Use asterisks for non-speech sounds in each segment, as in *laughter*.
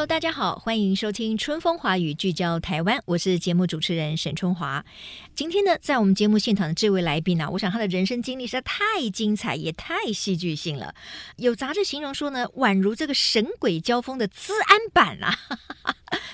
Hello，大家好，欢迎收听《春风华语》，聚焦台湾，我是节目主持人沈春华。今天呢，在我们节目现场的这位来宾呢、我想他的人生经历实在太精彩，也太戏剧性了。有杂志形容说呢，宛如这个神鬼交锋的资安版啊，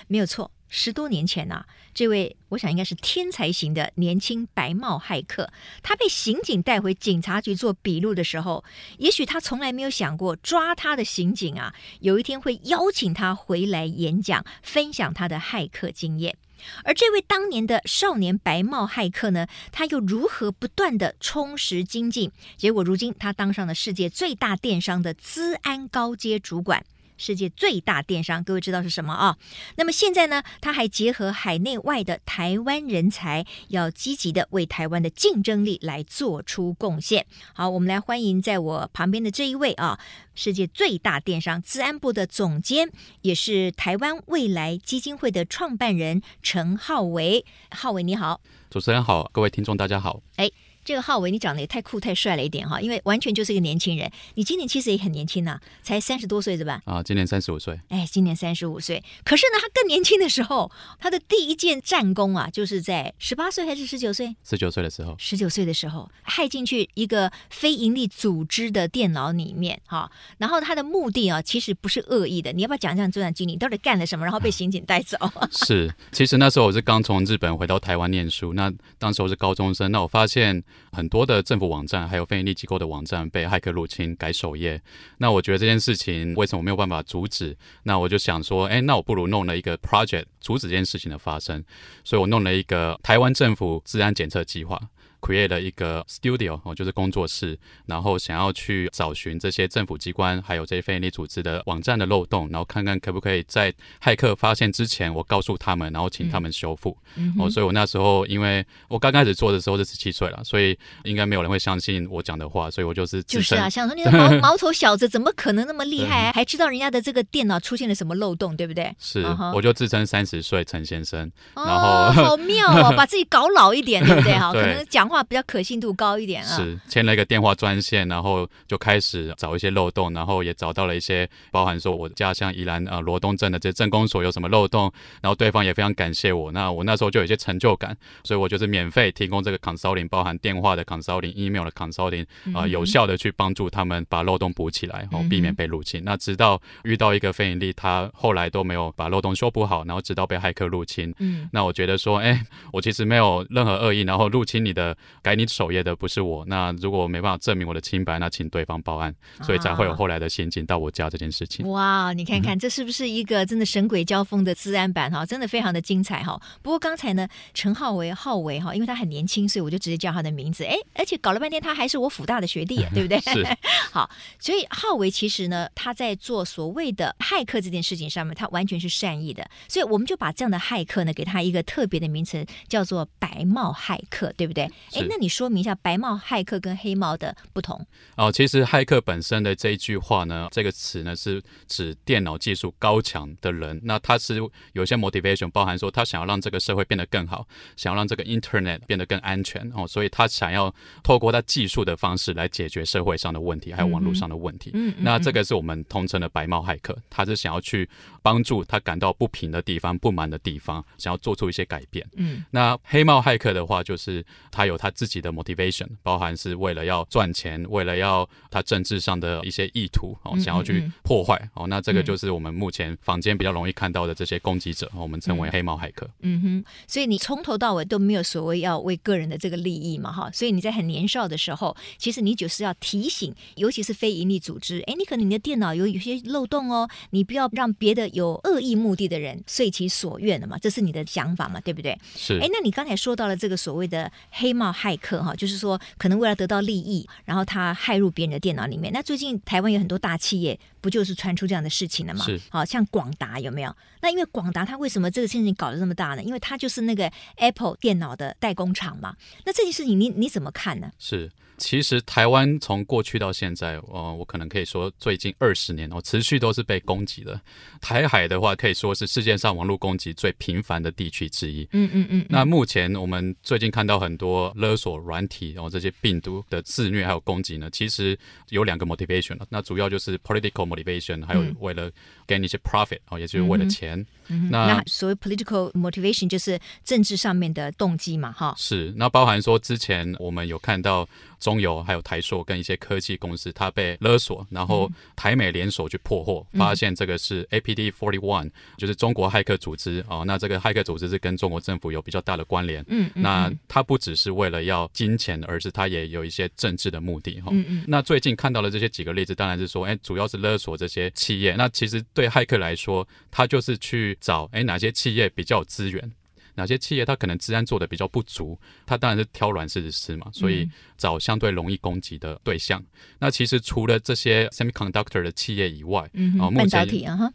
没有错。十多年前呐、这位我想应该是天才型的年轻白帽骇客，他被刑警带回警察局做笔录的时候，也许他从来没有想过抓他的刑警啊，有一天会邀请他回来演讲，分享他的骇客经验。而这位当年的少年白帽骇客呢，他又如何不断地充实精进？结果如今他当上了世界最大电商的资安高阶主管。世界最大电商，各位知道是什么啊？那么现在呢，他还结合海内外的台湾人才，要积极的为台湾的竞争力来做出贡献。好，我们来欢迎在我旁边的这一位啊，世界最大电商资安部的总监，也是台湾未来基金会的创办人陈浩维。浩维你好，主持人好，各位听众大家好。哎。这个浩伟，你长得也太酷太帅了一点哈，因为完全就是一个年轻人。你今年其实也很年轻呐、啊，才三十多岁是吧？啊，今年三十五岁。哎，今年三十五岁。可是呢，他更年轻的时候，他的第一件战功啊，就是在十八岁还是十九岁？十九岁的时候。十九岁的时候，害进去一个非营利组织的电脑里面哈，然后他的目的啊，其实不是恶意的。你要不要讲讲这段经历？你到底干了什么？然后被刑警带走？*laughs* 是，其实那时候我是刚从日本回到台湾念书，那当时我是高中生，那我发现。很多的政府网站，还有非营利机构的网站被骇客入侵改首页。那我觉得这件事情为什么没有办法阻止？那我就想说，哎，那我不如弄了一个 project 阻止这件事情的发生。所以我弄了一个台湾政府治安检测计划。Create 了一个 studio 哦，就是工作室，然后想要去找寻这些政府机关还有这些非营利组织的网站的漏洞，然后看看可不可以在骇客发现之前，我告诉他们，然后请他们修复。嗯、哦，所以我那时候因为我刚开始做的时候是十七岁了，所以应该没有人会相信我讲的话，所以我就是就是啊，想说你的毛 *laughs* 毛头小子怎么可能那么厉害，还知道人家的这个电脑出现了什么漏洞，对不对？是，uh -huh. 我就自称三十岁陈先生，然后、哦、好妙哦，*laughs* 把自己搞老一点，对不对？*laughs* 哈，可能讲话。比较可信度高一点啊，是签了一个电话专线，然后就开始找一些漏洞，然后也找到了一些包含说我家乡宜兰呃罗东镇的这些镇公所有什么漏洞，然后对方也非常感谢我，那我那时候就有一些成就感，所以我就是免费提供这个 consulting，包含电话的 consulting、email 的 consulting，啊、呃，有效的去帮助他们把漏洞补起来，然后避免被入侵。那直到遇到一个非盈利，他后来都没有把漏洞修补好，然后直到被骇客入侵，嗯，那我觉得说，哎，我其实没有任何恶意，然后入侵你的。改你首页的不是我，那如果没办法证明我的清白，那请对方报案，所以才会有后来的刑警到我家这件事情。哇，你看看这是不是一个真的神鬼交锋的治安版哈？真的非常的精彩哈。不过刚才呢，陈浩维浩维哈，因为他很年轻，所以我就直接叫他的名字。哎，而且搞了半天他还是我辅大的学弟，*laughs* 对不对？是。*laughs* 好，所以浩维其实呢，他在做所谓的骇客这件事情上面，他完全是善意的，所以我们就把这样的骇客呢，给他一个特别的名称，叫做白帽骇客，对不对？哎，那你说明一下白帽骇客跟黑帽的不同哦。其实骇客本身的这一句话呢，这个词呢是指电脑技术高强的人。那他是有一些 motivation，包含说他想要让这个社会变得更好，想要让这个 internet 变得更安全哦，所以他想要透过他技术的方式来解决社会上的问题，还有网络上的问题。嗯，那这个是我们通称的白帽骇客，他是想要去帮助他感到不平的地方、不满的地方，想要做出一些改变。嗯，那黑帽骇客的话，就是他有他自己的 motivation，包含是为了要赚钱，为了要他政治上的一些意图哦，想要去破坏哦，那这个就是我们目前坊间比较容易看到的这些攻击者，我们称为黑猫骇客。嗯哼，所以你从头到尾都没有所谓要为个人的这个利益嘛，哈，所以你在很年少的时候，其实你就是要提醒，尤其是非营利组织，哎，你可能你的电脑有有些漏洞哦，你不要让别的有恶意目的的人遂其所愿的嘛，这是你的想法嘛，对不对？是。哎，那你刚才说到了这个所谓的黑帽骇客哈，就是说。可能为了得到利益，然后他骇入别人的电脑里面。那最近台湾有很多大企业，不就是传出这样的事情了吗？是，好像广达有没有？那因为广达它为什么这个事情搞得这么大呢？因为它就是那个 Apple 电脑的代工厂嘛。那这件事情你你怎么看呢？是。其实台湾从过去到现在，呃，我可能可以说最近二十年哦，持续都是被攻击的。台海的话，可以说是世界上网络攻击最频繁的地区之一。嗯嗯嗯。那目前我们最近看到很多勒索软体，然后这些病毒的肆虐还有攻击呢，其实有两个 motivation 了。那主要就是 political motivation，还有为了 gain 一些 profit 哦，也就是为了钱。嗯、那，那所谓 political motivation 就是政治上面的动机嘛，哈。是，那包含说之前我们有看到。中油还有台硕跟一些科技公司，它被勒索，然后台美联手去破获，嗯、发现这个是 APD Forty One，就是中国骇客组织哦。那这个骇客组织是跟中国政府有比较大的关联。嗯，嗯，那它不只是为了要金钱，而是它也有一些政治的目的哈。嗯嗯。那最近看到的这些几个例子，当然是说，哎，主要是勒索这些企业。那其实对骇客来说，他就是去找哎哪些企业比较有资源。哪些企业它可能治安做的比较不足，它当然是挑软柿子吃嘛，所以找相对容易攻击的对象。嗯、那其实除了这些 semiconductor 的企业以外，嗯，哦，目前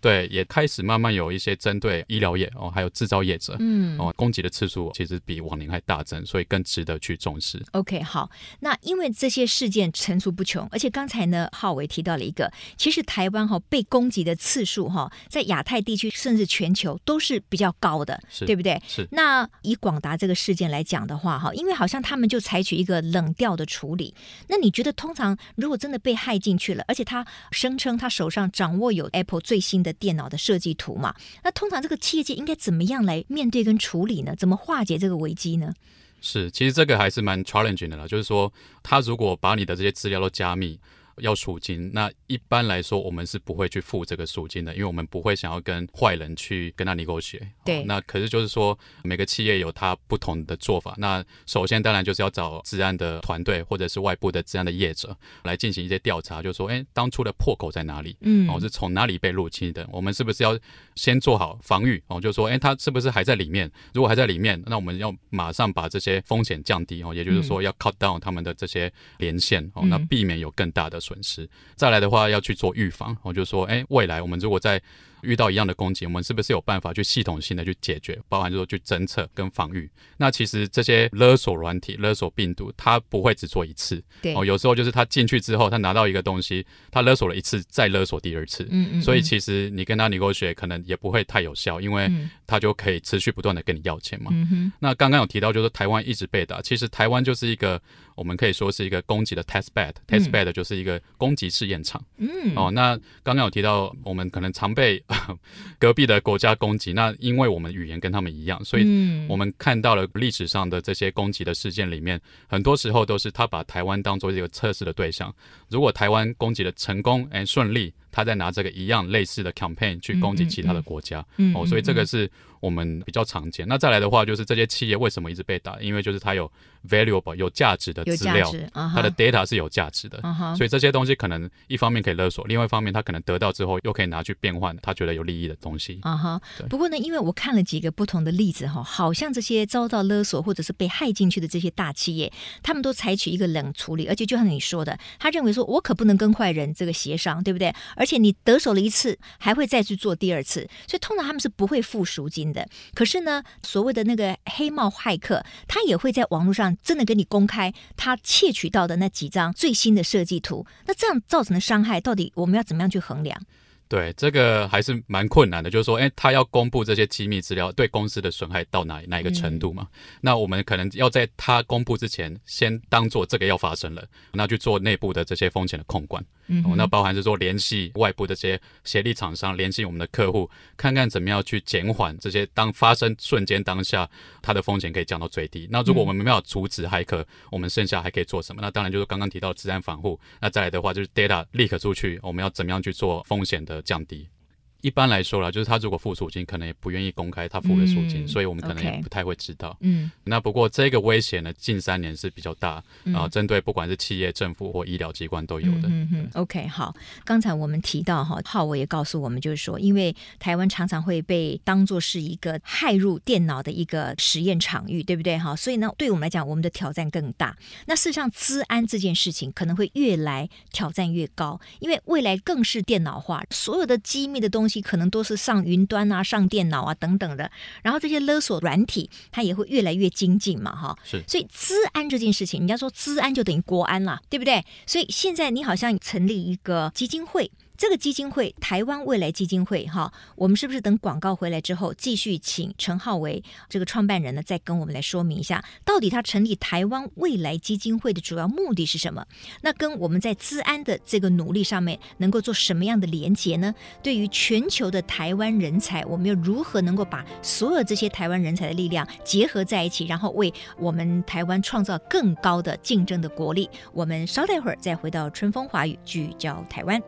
对也开始慢慢有一些针对医疗业哦，还有制造业者，嗯，哦，攻击的次数其实比往年还大增，所以更值得去重视。OK，好，那因为这些事件层出不穷，而且刚才呢，浩伟提到了一个，其实台湾哈被攻击的次数哈，在亚太地区甚至全球都是比较高的，是对不对？是。那以广达这个事件来讲的话，哈，因为好像他们就采取一个冷调的处理。那你觉得，通常如果真的被害进去了，而且他声称他手上掌握有 Apple 最新的电脑的设计图嘛？那通常这个企业界应该怎么样来面对跟处理呢？怎么化解这个危机呢？是，其实这个还是蛮 challenging 的啦，就是说，他如果把你的这些资料都加密。要赎金，那一般来说我们是不会去付这个赎金的，因为我们不会想要跟坏人去跟他 negotiate。对、哦，那可是就是说每个企业有它不同的做法。那首先当然就是要找治安的团队或者是外部的治安的业者来进行一些调查，就是说，哎，当初的破口在哪里？嗯，哦，是从哪里被入侵的？我们是不是要先做好防御？哦，就是说，哎，他是不是还在里面？如果还在里面，那我们要马上把这些风险降低哦，也就是说要 cut down 他们的这些连线哦，那避免有更大的损失。再来的话，要去做预防。我就说，哎，未来我们如果在遇到一样的攻击，我们是不是有办法去系统性的去解决，包含就是说去侦测跟防御？那其实这些勒索软体、勒索病毒，它不会只做一次。对哦，有时候就是他进去之后，他拿到一个东西，他勒索了一次，再勒索第二次。嗯，嗯嗯。所以其实你跟他 negotiate 可能也不会太有效，因为他就可以持续不断的跟你要钱嘛。嗯哼。那刚刚有提到，就是台湾一直被打，其实台湾就是一个我们可以说是一个攻击的 test bed，test bed 就是一个攻击试验场。嗯。哦，那刚刚有提到，我们可能常被。*laughs* 隔壁的国家攻击，那因为我们语言跟他们一样，所以我们看到了历史上的这些攻击的事件里面，很多时候都是他把台湾当做一个测试的对象。如果台湾攻击的成功，哎，顺利。他在拿这个一样类似的 campaign 去攻击其他的国家，嗯、哦，所以这个是我们比较常见。那再来的话，就是这些企业为什么一直被打？因为就是它有 valuable 有价值的资料，啊、它的 data 是有价值的，啊、所以这些东西可能一方面可以勒索，另外一方面他可能得到之后又可以拿去变换他觉得有利益的东西。啊哈，对不过呢，因为我看了几个不同的例子哈，好像这些遭到勒索或者是被害进去的这些大企业，他们都采取一个冷处理，而且就像你说的，他认为说我可不能跟坏人这个协商，对不对？而且你得手了一次，还会再去做第二次，所以通常他们是不会付赎金的。可是呢，所谓的那个黑帽骇客，他也会在网络上真的跟你公开他窃取到的那几张最新的设计图。那这样造成的伤害，到底我们要怎么样去衡量？对，这个还是蛮困难的，就是说，哎，他要公布这些机密资料，对公司的损害到哪哪一个程度嘛？嗯、那我们可能要在他公布之前，先当做这个要发生了，那去做内部的这些风险的控管。嗯哼、哦，那包含是说联系外部的这些协力厂商，联系我们的客户，看看怎么样去减缓这些当发生瞬间当下，它的风险可以降到最低。那如果我们没有阻止骇客，我们剩下还可以做什么？那当然就是刚刚提到的资安防护。那再来的话，就是 data leak 出去，我们要怎么样去做风险的降低。一般来说啦，就是他如果付赎金，可能也不愿意公开他付的赎金，嗯、所以我们可能也不太会知道。嗯，那不过这个威胁呢，近三年是比较大，嗯、啊，针对不管是企业、政府或医疗机关都有的。嗯嗯。OK，好，刚才我们提到哈，浩伟也告诉我们，就是说，因为台湾常常会被当作是一个骇入电脑的一个实验场域，对不对？哈，所以呢，对我们来讲，我们的挑战更大。那事实上，资安这件事情可能会越来挑战越高，因为未来更是电脑化，所有的机密的东西可能都是上云端啊、上电脑啊等等的，然后这些勒索软体它也会越来越精进嘛，哈。是。所以资安这件事情，人家说资安就等于国安啦，对不对？所以现在你好像成立一个基金会。这个基金会，台湾未来基金会，哈，我们是不是等广告回来之后，继续请陈浩为这个创办人呢，再跟我们来说明一下，到底他成立台湾未来基金会的主要目的是什么？那跟我们在资安的这个努力上面，能够做什么样的连结呢？对于全球的台湾人才，我们又如何能够把所有这些台湾人才的力量结合在一起，然后为我们台湾创造更高的竞争的国力？我们稍待会儿再回到春风华语，聚焦台湾。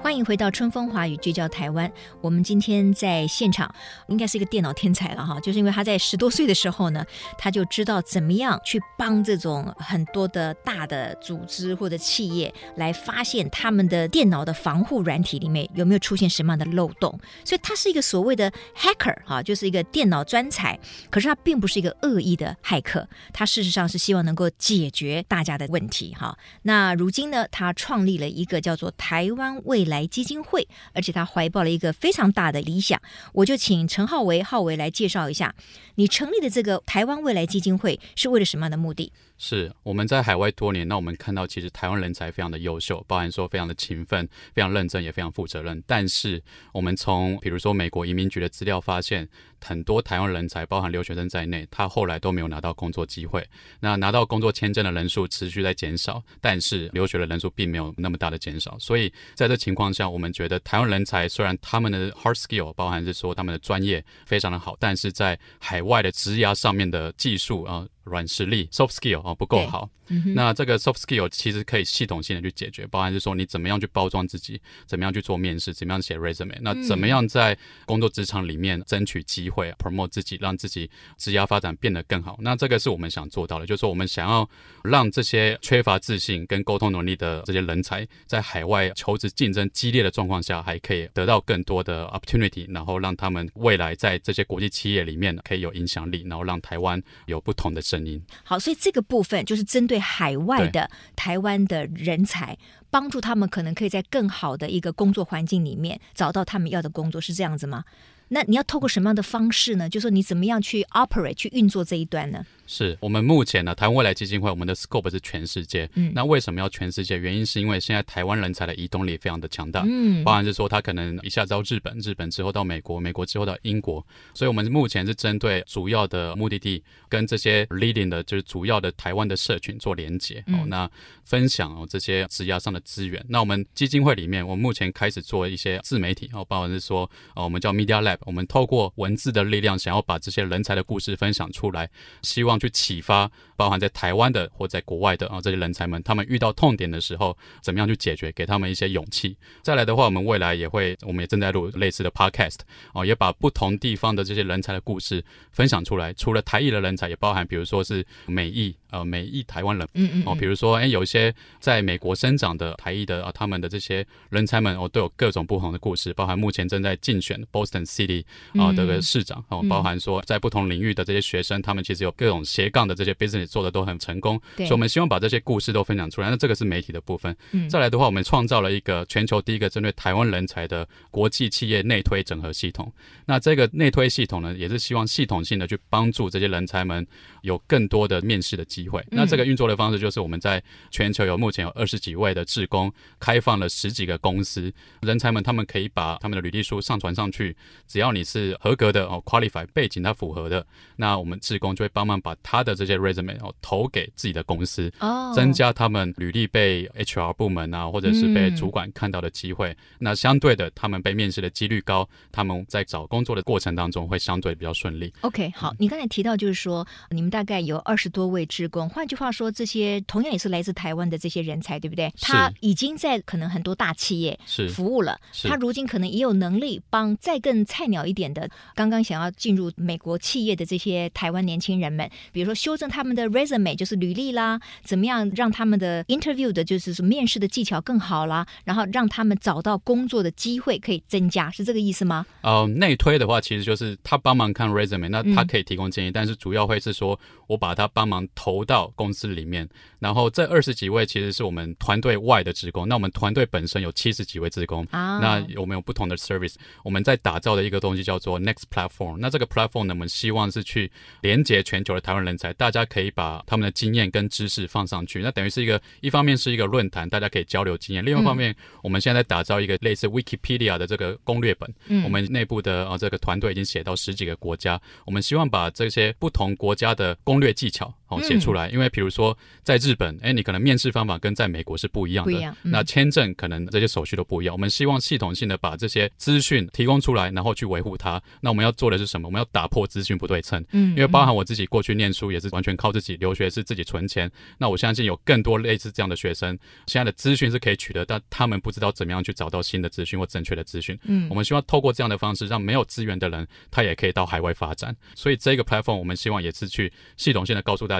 欢迎回到春风华语，聚焦台湾。我们今天在现场，应该是一个电脑天才了哈，就是因为他在十多岁的时候呢，他就知道怎么样去帮这种很多的大的组织或者企业来发现他们的电脑的防护软体里面有没有出现什么样的漏洞。所以他是一个所谓的 hacker 哈，就是一个电脑专才。可是他并不是一个恶意的骇客，他事实上是希望能够解决大家的问题哈。那如今呢，他创立了一个叫做台湾未来基金会，而且他怀抱了一个非常大的理想。我就请陈浩维浩维来介绍一下，你成立的这个台湾未来基金会是为了什么样的目的？是我们在海外多年，那我们看到其实台湾人才非常的优秀，包含说非常的勤奋、非常认真，也非常负责任。但是我们从比如说美国移民局的资料发现，很多台湾人才，包含留学生在内，他后来都没有拿到工作机会。那拿到工作签证的人数持续在减少，但是留学的人数并没有那么大的减少。所以在这情况下，我们觉得台湾人才虽然他们的 hard skill，包含是说他们的专业非常的好，但是在海外的职涯上面的技术啊。软实力 （soft skill） 啊不够好，嗯、那这个 soft skill 其实可以系统性的去解决，包含是说你怎么样去包装自己，怎么样去做面试，怎么样写 resume，那怎么样在工作职场里面争取机会，promote 自己，让自己职业发展变得更好。那这个是我们想做到的，就是说我们想要让这些缺乏自信跟沟通能力的这些人才，在海外求职竞争激烈的状况下，还可以得到更多的 opportunity，然后让他们未来在这些国际企业里面可以有影响力，然后让台湾有不同的声音。好，所以这个部分就是针对海外的台湾的人才，帮助他们可能可以在更好的一个工作环境里面找到他们要的工作，是这样子吗？那你要透过什么样的方式呢？就是说你怎么样去 operate 去运作这一段呢？是我们目前呢，台湾未来基金会，我们的 scope 是全世界。嗯，那为什么要全世界？原因是因为现在台湾人才的移动力非常的强大。嗯，包含是说他可能一下子到日本，日本之后到美国，美国之后到英国。所以我们目前是针对主要的目的地，跟这些 leading 的，就是主要的台湾的社群做连接。哦，那分享哦这些职涯上的资源。那我们基金会里面，我们目前开始做一些自媒体。哦，包含是说，哦，我们叫 Media Lab，我们透过文字的力量，想要把这些人才的故事分享出来，希望去启发。包含在台湾的或在国外的啊，这些人才们，他们遇到痛点的时候，怎么样去解决？给他们一些勇气。再来的话，我们未来也会，我们也正在录类似的 podcast 哦，也把不同地方的这些人才的故事分享出来。除了台裔的人才，也包含比如说是美裔呃美裔台湾人，嗯嗯哦，比如说哎，有一些在美国生长的台裔的啊，他们的这些人才们哦，都有各种不同的故事。包含目前正在竞选 Boston City 啊这个市长哦，包含说在不同领域的这些学生，他们其实有各种斜杠的这些 business。做的都很成功，所以我们希望把这些故事都分享出来。那这个是媒体的部分。嗯、再来的话，我们创造了一个全球第一个针对台湾人才的国际企业内推整合系统。那这个内推系统呢，也是希望系统性的去帮助这些人才们有更多的面试的机会。那这个运作的方式就是我们在全球有目前有二十几位的志工，开放了十几个公司，人才们他们可以把他们的履历书上传上去，只要你是合格的哦，qualify 背景它符合的，那我们志工就会帮忙把他的这些 resume。哦，投给自己的公司，哦，增加他们履历被 HR 部门啊，或者是被主管看到的机会。嗯、那相对的，他们被面试的几率高，他们在找工作的过程当中会相对比较顺利。OK，好，你刚才提到就是说，你们大概有二十多位职工，换句话说，这些同样也是来自台湾的这些人才，对不对？他已经在可能很多大企业是服务了，他如今可能也有能力帮再更菜鸟一点的，刚刚想要进入美国企业的这些台湾年轻人们，比如说修正他们的 resume，就是履历啦，怎么样让他们的 interview 的就是说面试的技巧更好啦，然后让他们找到工作的机会可以增加，是这个意思吗？呃，内推的话，其实就是他帮忙看 resume，那他可以提供建议，嗯、但是主要会是说我把他帮忙投到公司里面，然后这二十几位其实是我们团队外的职工，那我们团队本身有七十几位职工，啊，那我们有不同的 service，我们在打造的一个东西叫做 Next Platform，那这个 platform 呢，我们希望是去连接全球的台湾人才，大家可以把他们的经验跟知识放上去，那等于是一个一方面是一个论坛，大家可以交流经验，另外一方面，嗯、我们现在在打造一个类似 Wikipedia 的这个攻略本，嗯，我们内部的啊这个团队已经写到十几个国家，我们希望把这些不同国家的攻略技巧哦写出来，因为比如说在日本，哎，你可能面试方法跟在美国是不一样的，样，嗯、那签证可能这些手续都不一样，我们希望系统性的把这些资讯提供出来，然后去维护它。那我们要做的是什么？我们要打破资讯不对称，嗯，因为包含我自己过去念书也是完全靠自己，留学是自己存钱。那我相信有更多类似这样的学生，现在的资讯是可以取得，但他们不知道怎么样去找到新的资讯或正确的资讯。嗯，我们希望透过这样的方式，让没有资源的人他也可以到海外发展。所以这个 platform 我们希望也是去系统性的告诉大家，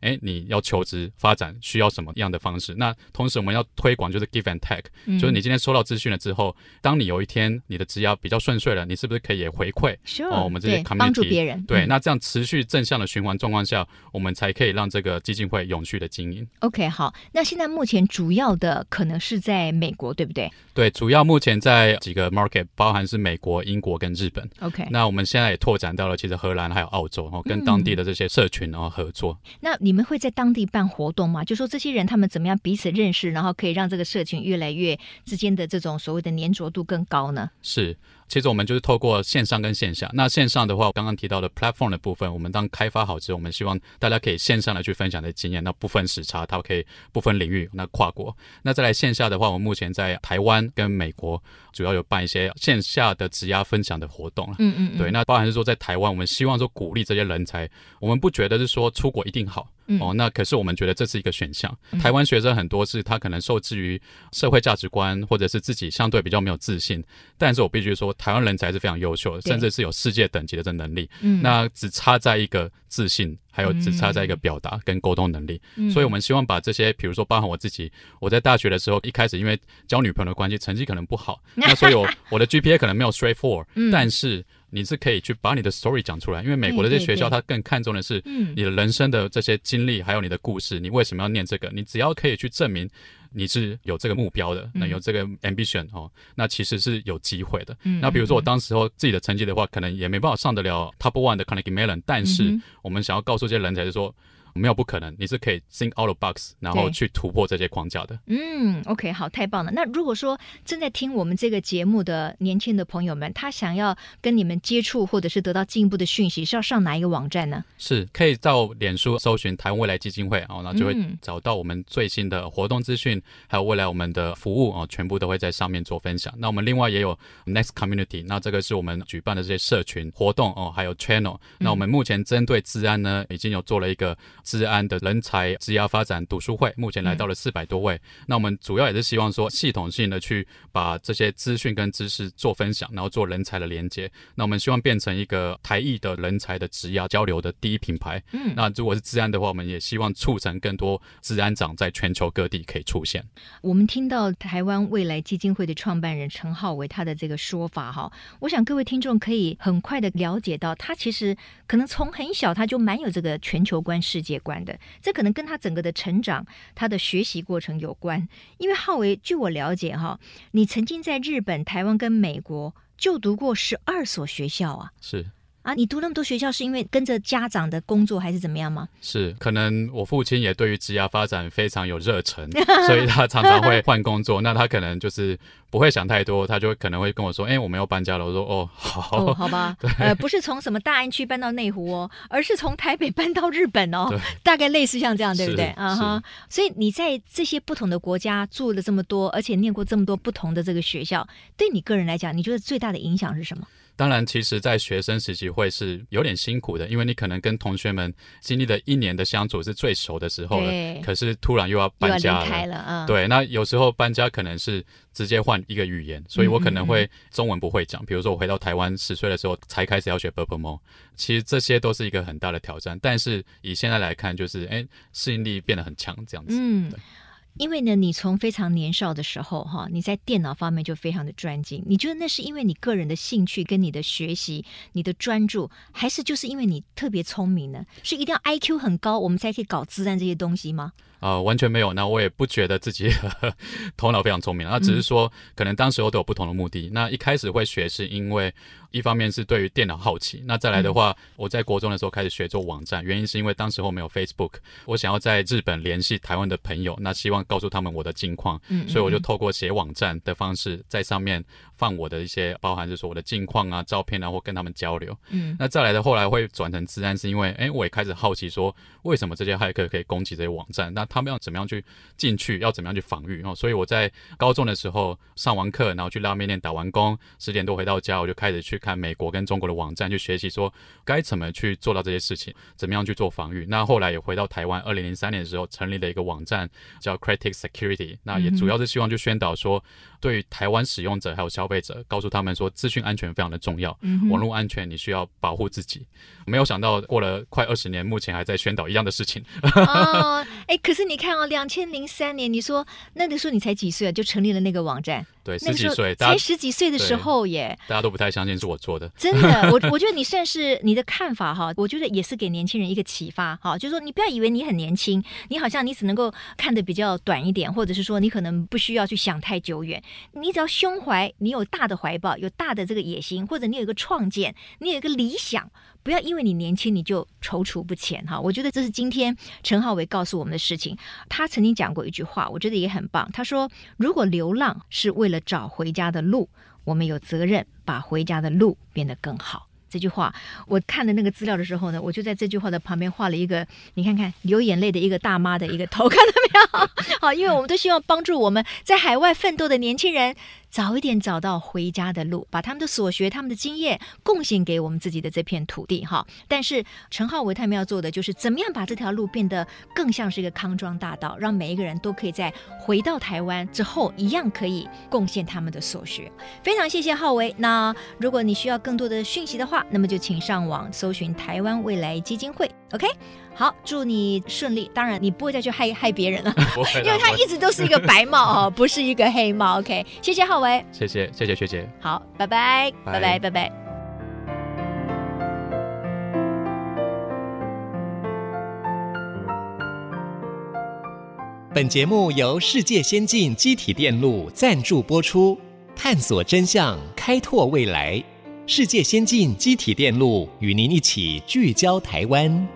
哎，你要求职发展需要什么样的方式？那同时我们要推广就是 give and take，嗯，就是你今天收到资讯了之后，当你有一天你的职业比较顺遂了，你是不是可以也回馈哦，我们这些 community, 帮助别人，对，那这样持续正向的循环状况下，我们才可以让这个基金会永续的经营。OK，好，那现在目前主要的可能是在美国，对不对？对，主要目前在几个 market，包含是美国、英国跟日本。OK，那我们现在也拓展到了其实荷兰还有澳洲，哦，跟当地的这些社群然后合作。那你们会在当地办活动吗？就说这些人他们怎么样彼此认识，然后可以让这个社群越来越之间的这种所谓的粘着度更高呢？是。其实我们就是透过线上跟线下。那线上的话，我刚刚提到的 platform 的部分，我们当开发好之后，我们希望大家可以线上来去分享的经验，那不分时差，它可以不分领域，那跨国。那再来线下的话，我们目前在台湾跟美国主要有办一些线下的职涯分享的活动。嗯嗯，嗯。对，那包含是说在台湾，我们希望说鼓励这些人才，我们不觉得是说出国一定好。嗯、哦，那可是我们觉得这是一个选项。台湾学生很多是他可能受制于社会价值观，或者是自己相对比较没有自信。但是我必须说，台湾人才是非常优秀的，甚至是有世界等级的这能力。嗯，那只差在一个自信，还有只差在一个表达跟沟通能力。嗯，所以我们希望把这些，比如说包含我自己，我在大学的时候一开始因为交女朋友的关系，成绩可能不好，*laughs* 那所以我我的 GPA 可能没有 straight four，嗯，但是。你是可以去把你的 story 讲出来，因为美国的这些学校，它更看重的是你的人生的这些经历，还有你的故事。你为什么要念这个？你只要可以去证明你是有这个目标的，那有这个 ambition 哦，那其实是有机会的。那比如说我当时候自己的成绩的话，可能也没办法上得了 top one 的 Carnegie Mellon，但是我们想要告诉这些人才是说。没有不可能，你是可以 think out of box，然后去突破这些框架的。嗯，OK，好，太棒了。那如果说正在听我们这个节目的年轻的朋友们，他想要跟你们接触，或者是得到进一步的讯息，是要上哪一个网站呢？是可以到脸书搜寻台湾未来基金会哦，那就会找到我们最新的活动资讯，还有未来我们的服务哦，全部都会在上面做分享。那我们另外也有 Next Community，那这个是我们举办的这些社群活动哦，还有 Channel。那我们目前针对治安呢，已经有做了一个。资安的人才职涯发展读书会，目前来到了四百多位。嗯。那我们主要也是希望说，系统性的去把这些资讯跟知识做分享，然后做人才的连接。那我们希望变成一个台艺的人才的职涯交流的第一品牌。嗯，那如果是治安的话，我们也希望促成更多治安长在全球各地可以出现。我们听到台湾未来基金会的创办人陈浩维他的这个说法哈，我想各位听众可以很快的了解到，他其实可能从很小他就蛮有这个全球观世界观的，这可能跟他整个的成长、他的学习过程有关。因为浩维，据我了解，哈，你曾经在日本、台湾跟美国就读过十二所学校啊。是。啊，你读那么多学校是因为跟着家长的工作还是怎么样吗？是，可能我父亲也对于职业发展非常有热忱，*laughs* 所以他常常会换工作。那他可能就是不会想太多，他就可能会跟我说：“哎、欸，我们要搬家了。”我说：“哦，好，哦、好吧。*laughs* ”呃，不是从什么大安区搬到内湖哦，而是从台北搬到日本哦，大概类似像这样，对不对？啊哈。所以你在这些不同的国家住了这么多，而且念过这么多不同的这个学校，对你个人来讲，你觉得最大的影响是什么？当然其实在学生时期会是有点辛苦的因为你可能跟同学们经历了一年的相处是最熟的时候了可是突然又要搬家了。对那有时候搬家可能是直接换一个语言所以我可能会中文不会讲。比如说我回到台湾十岁的时候才开始要学 boom 其实这些都是一个很大的挑战但是以现在来看就是哎适应力变得很强这样子。嗯。因为呢，你从非常年少的时候，哈，你在电脑方面就非常的专精。你觉得那是因为你个人的兴趣跟你的学习、你的专注，还是就是因为你特别聪明呢？是一定要 IQ 很高，我们才可以搞自然这些东西吗？啊、呃，完全没有。那我也不觉得自己 *laughs* 头脑非常聪明，那只是说，可能当时候都有不同的目的。嗯、那一开始会学，是因为。一方面是对于电脑好奇，那再来的话，嗯、我在国中的时候开始学做网站，原因是因为当时候没有 Facebook，我想要在日本联系台湾的朋友，那希望告诉他们我的近况，所以我就透过写网站的方式，在上面放我的一些，包含就是说我的近况啊、照片啊，或跟他们交流。嗯，那再来的后来会转成自然，是因为哎，我也开始好奇说，为什么这些骇客可以攻击这些网站？那他们要怎么样去进去，要怎么样去防御？哦，所以我在高中的时候上完课，然后去拉面店打完工，十点多回到家，我就开始去看美国跟中。国的网站去学习，说该怎么去做到这些事情，怎么样去做防御。那后来也回到台湾，二零零三年的时候成立了一个网站叫 Critic Security，那也主要是希望就宣导说，对于台湾使用者还有消费者，告诉他们说资讯安全非常的重要，嗯网络安全你需要保护自己。没有想到过了快二十年，目前还在宣导一样的事情。*laughs* 哦，哎，可是你看哦，两千零三年，你说那个时候你才几岁啊，就成立了那个网站？对，十几岁，才十几岁的时候耶，大家都不太相信是我做的。真的，*laughs* 我我觉得你算是你的看法哈，我觉得也是给年轻人一个启发哈，就是说你不要以为你很年轻，你好像你只能够看的比较短一点，或者是说你可能不需要去想太久远，你只要胸怀，你有大的怀抱，有大的这个野心，或者你有一个创建，你有一个理想。不要因为你年轻你就踌躇不前哈！我觉得这是今天陈浩伟告诉我们的事情。他曾经讲过一句话，我觉得也很棒。他说：“如果流浪是为了找回家的路，我们有责任把回家的路变得更好。”这句话，我看的那个资料的时候呢，我就在这句话的旁边画了一个，你看看流眼泪的一个大妈的一个头，看到没有？*laughs* 好，因为我们都希望帮助我们在海外奋斗的年轻人。早一点找到回家的路，把他们的所学、他们的经验贡献给我们自己的这片土地哈。但是陈浩维他们要做的就是怎么样把这条路变得更像是一个康庄大道，让每一个人都可以在回到台湾之后一样可以贡献他们的所学。非常谢谢浩维。那如果你需要更多的讯息的话，那么就请上网搜寻台湾未来基金会。OK。好，祝你顺利。当然，你不会再去害害别人了，*laughs* *laughs* 因为他一直都是一个白帽 *laughs* 哦，不是一个黑帽。OK，谢谢浩维，谢谢谢谢学姐。好，拜拜，拜拜，拜拜。本节目由世界先进机体电路赞助播出，探索真相，开拓未来。世界先进机体电路与您一起聚焦台湾。